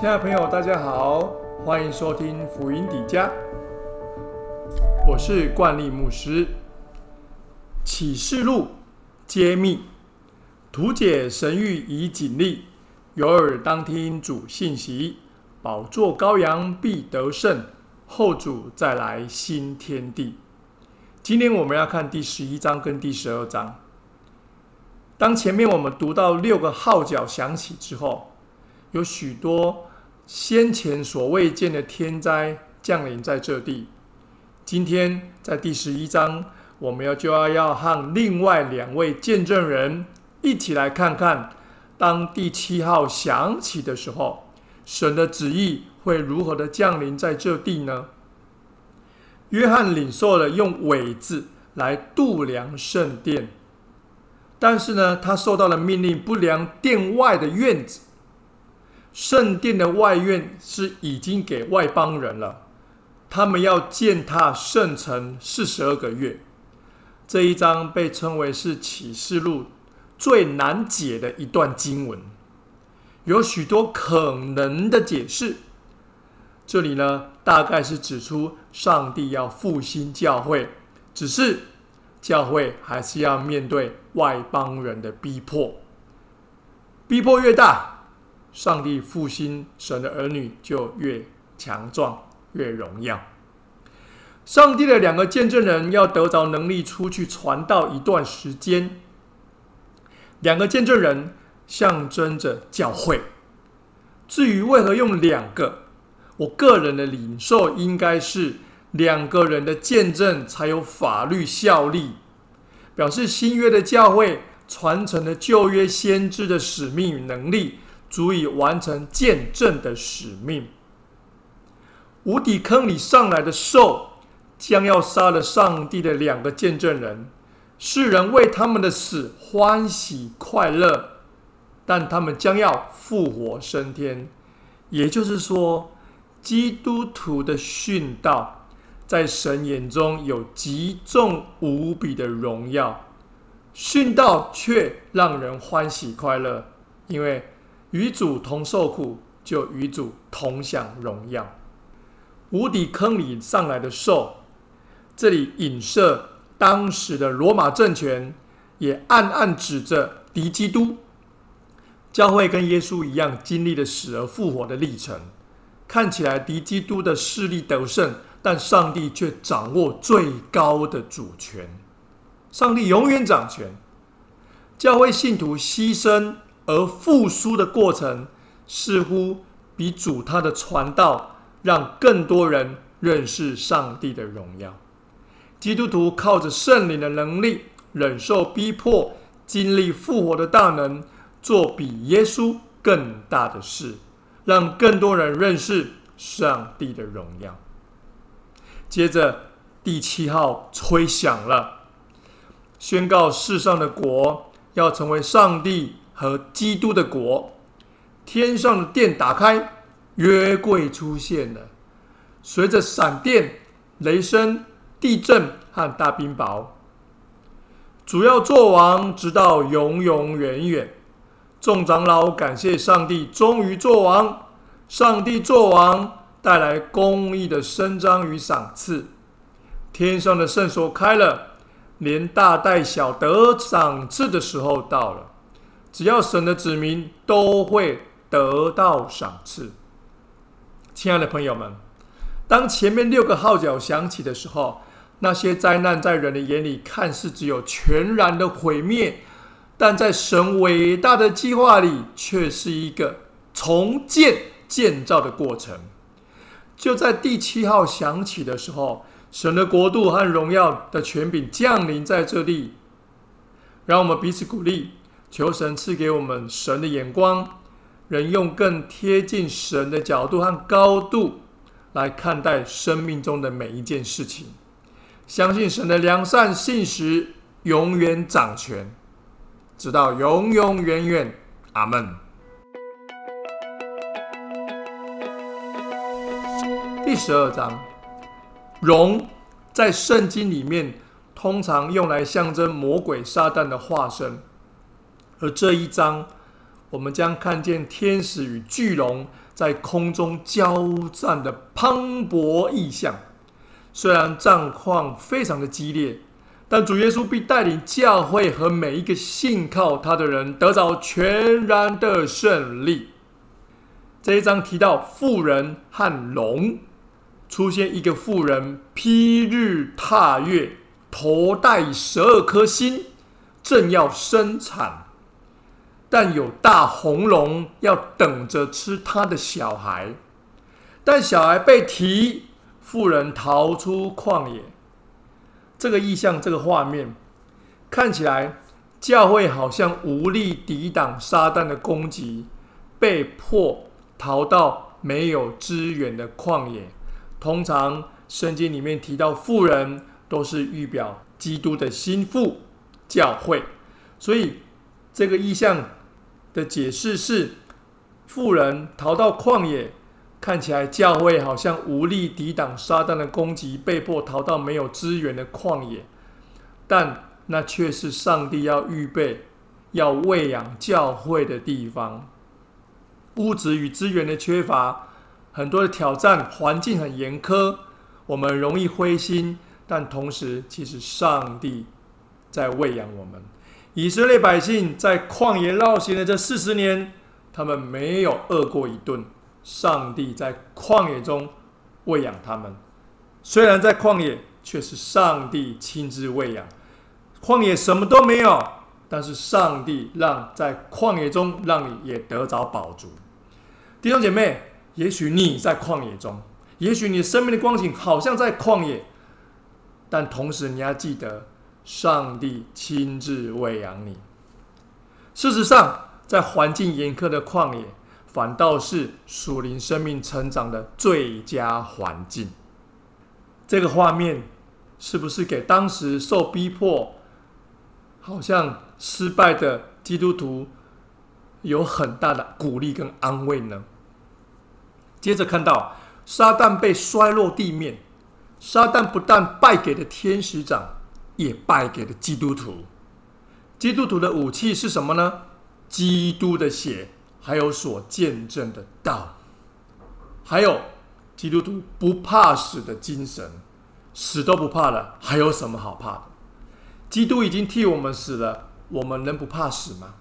亲爱的朋友，大家好，欢迎收听福音底家，我是冠利牧师。启示录揭秘，图解神谕以警力，有耳当听主信息。宝座羔羊必得胜，后主再来新天地。今天我们要看第十一章跟第十二章。当前面我们读到六个号角响起之后，有许多先前所未见的天灾降临在这地。今天在第十一章，我们要就要要和另外两位见证人一起来看看，当第七号响起的时候。神的旨意会如何的降临在这地呢？约翰领受了用尾字来度量圣殿，但是呢，他受到了命令不量殿外的院子。圣殿的外院是已经给外邦人了，他们要践踏圣城四十二个月。这一章被称为是启示录最难解的一段经文。有许多可能的解释。这里呢，大概是指出上帝要复兴教会，只是教会还是要面对外邦人的逼迫。逼迫越大，上帝复兴神的儿女就越强壮、越荣耀。上帝的两个见证人要得着能力出去传道一段时间。两个见证人。象征着教会。至于为何用两个，我个人的领受应该是两个人的见证才有法律效力，表示新约的教会传承了旧约先知的使命与能力，足以完成见证的使命。无底坑里上来的兽，将要杀了上帝的两个见证人，世人为他们的死欢喜快乐。但他们将要复活升天，也就是说，基督徒的殉道在神眼中有极重无比的荣耀，殉道却让人欢喜快乐，因为与主同受苦，就与主同享荣耀。无底坑里上来的兽，这里影射当时的罗马政权，也暗暗指着敌基督。教会跟耶稣一样，经历了死而复活的历程。看起来敌基督的势力得胜，但上帝却掌握最高的主权。上帝永远掌权。教会信徒牺牲而复苏的过程，似乎比主他的传道，让更多人认识上帝的荣耀。基督徒靠着圣灵的能力，忍受逼迫，经历复活的大能。做比耶稣更大的事，让更多人认识上帝的荣耀。接着，第七号吹响了，宣告世上的国要成为上帝和基督的国。天上的殿打开，约柜出现了。随着闪电、雷声、地震和大冰雹，主要做王，直到永永远远。众长老感谢上帝，终于做王。上帝做王，带来公义的伸张与赏赐。天上的圣所开了，连大带小得赏赐的时候到了。只要神的子民都会得到赏赐。亲爱的朋友们，当前面六个号角响起的时候，那些灾难在人的眼里看似只有全然的毁灭。但在神伟大的计划里，却是一个重建建造的过程。就在第七号响起的时候，神的国度和荣耀的权柄降临在这里。让我们彼此鼓励，求神赐给我们神的眼光，人用更贴近神的角度和高度来看待生命中的每一件事情。相信神的良善信实永远掌权。直到永永远远，阿门。第十二章，龙在圣经里面通常用来象征魔鬼撒旦的化身，而这一章我们将看见天使与巨龙在空中交战的磅礴意象。虽然战况非常的激烈，但主耶稣必带领教会和每一个信靠他的人得着全然的胜利。这一章提到富人和龙，出现一个富人披日踏月，头戴十二颗星，正要生产，但有大红龙要等着吃他的小孩，但小孩被提。妇人逃出旷野，这个意象，这个画面看起来，教会好像无力抵挡撒旦的攻击，被迫逃到没有支援的旷野。通常圣经里面提到富人，都是预表基督的心腹教会，所以这个意象的解释是，富人逃到旷野。看起来教会好像无力抵挡撒旦的攻击，被迫逃到没有资源的旷野，但那却是上帝要预备、要喂养教会的地方。物质与资源的缺乏，很多的挑战，环境很严苛，我们容易灰心。但同时，其实上帝在喂养我们。以色列百姓在旷野绕行的这四十年，他们没有饿过一顿。上帝在旷野中喂养他们，虽然在旷野，却是上帝亲自喂养。旷野什么都没有，但是上帝让在旷野中让你也得着宝足。弟兄姐妹，也许你在旷野中，也许你生命的光景好像在旷野，但同时你要记得，上帝亲自喂养你。事实上，在环境严苛的旷野。反倒是属灵生命成长的最佳环境。这个画面是不是给当时受逼迫、好像失败的基督徒有很大的鼓励跟安慰呢？接着看到撒旦被摔落地面，撒旦不但败给了天使长，也败给了基督徒。基督徒的武器是什么呢？基督的血。还有所见证的道，还有基督徒不怕死的精神，死都不怕了，还有什么好怕的？基督已经替我们死了，我们能不怕死吗？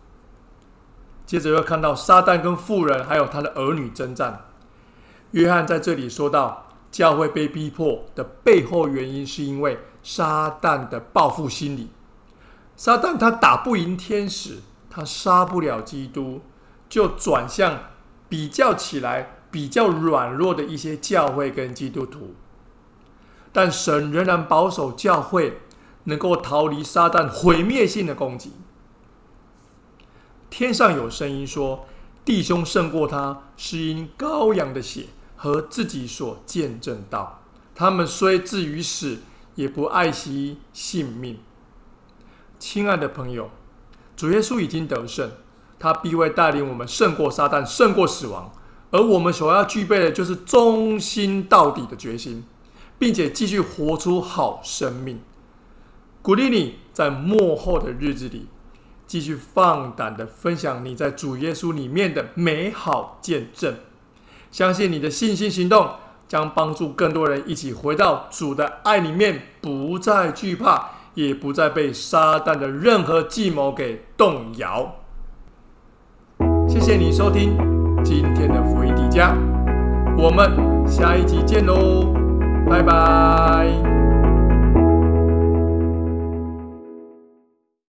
接着又看到撒旦跟妇人还有他的儿女征战。约翰在这里说到，教会被逼迫的背后原因，是因为撒旦的报复心理。撒旦他打不赢天使，他杀不了基督。就转向比较起来比较软弱的一些教会跟基督徒，但神仍然保守教会能够逃离撒旦毁灭性的攻击。天上有声音说：“弟兄胜过他，是因羔羊的血和自己所见证到。他们虽至于死，也不爱惜性命。”亲爱的朋友，主耶稣已经得胜。他必会带领我们胜过撒旦，胜过死亡，而我们所要具备的就是忠心到底的决心，并且继续活出好生命。鼓励你在幕后的日子里，继续放胆的分享你在主耶稣里面的美好见证。相信你的信心行动将帮助更多人一起回到主的爱里面，不再惧怕，也不再被撒旦的任何计谋给动摇。谢谢你收听今天的福音迪迦，我们下一集见喽，拜拜。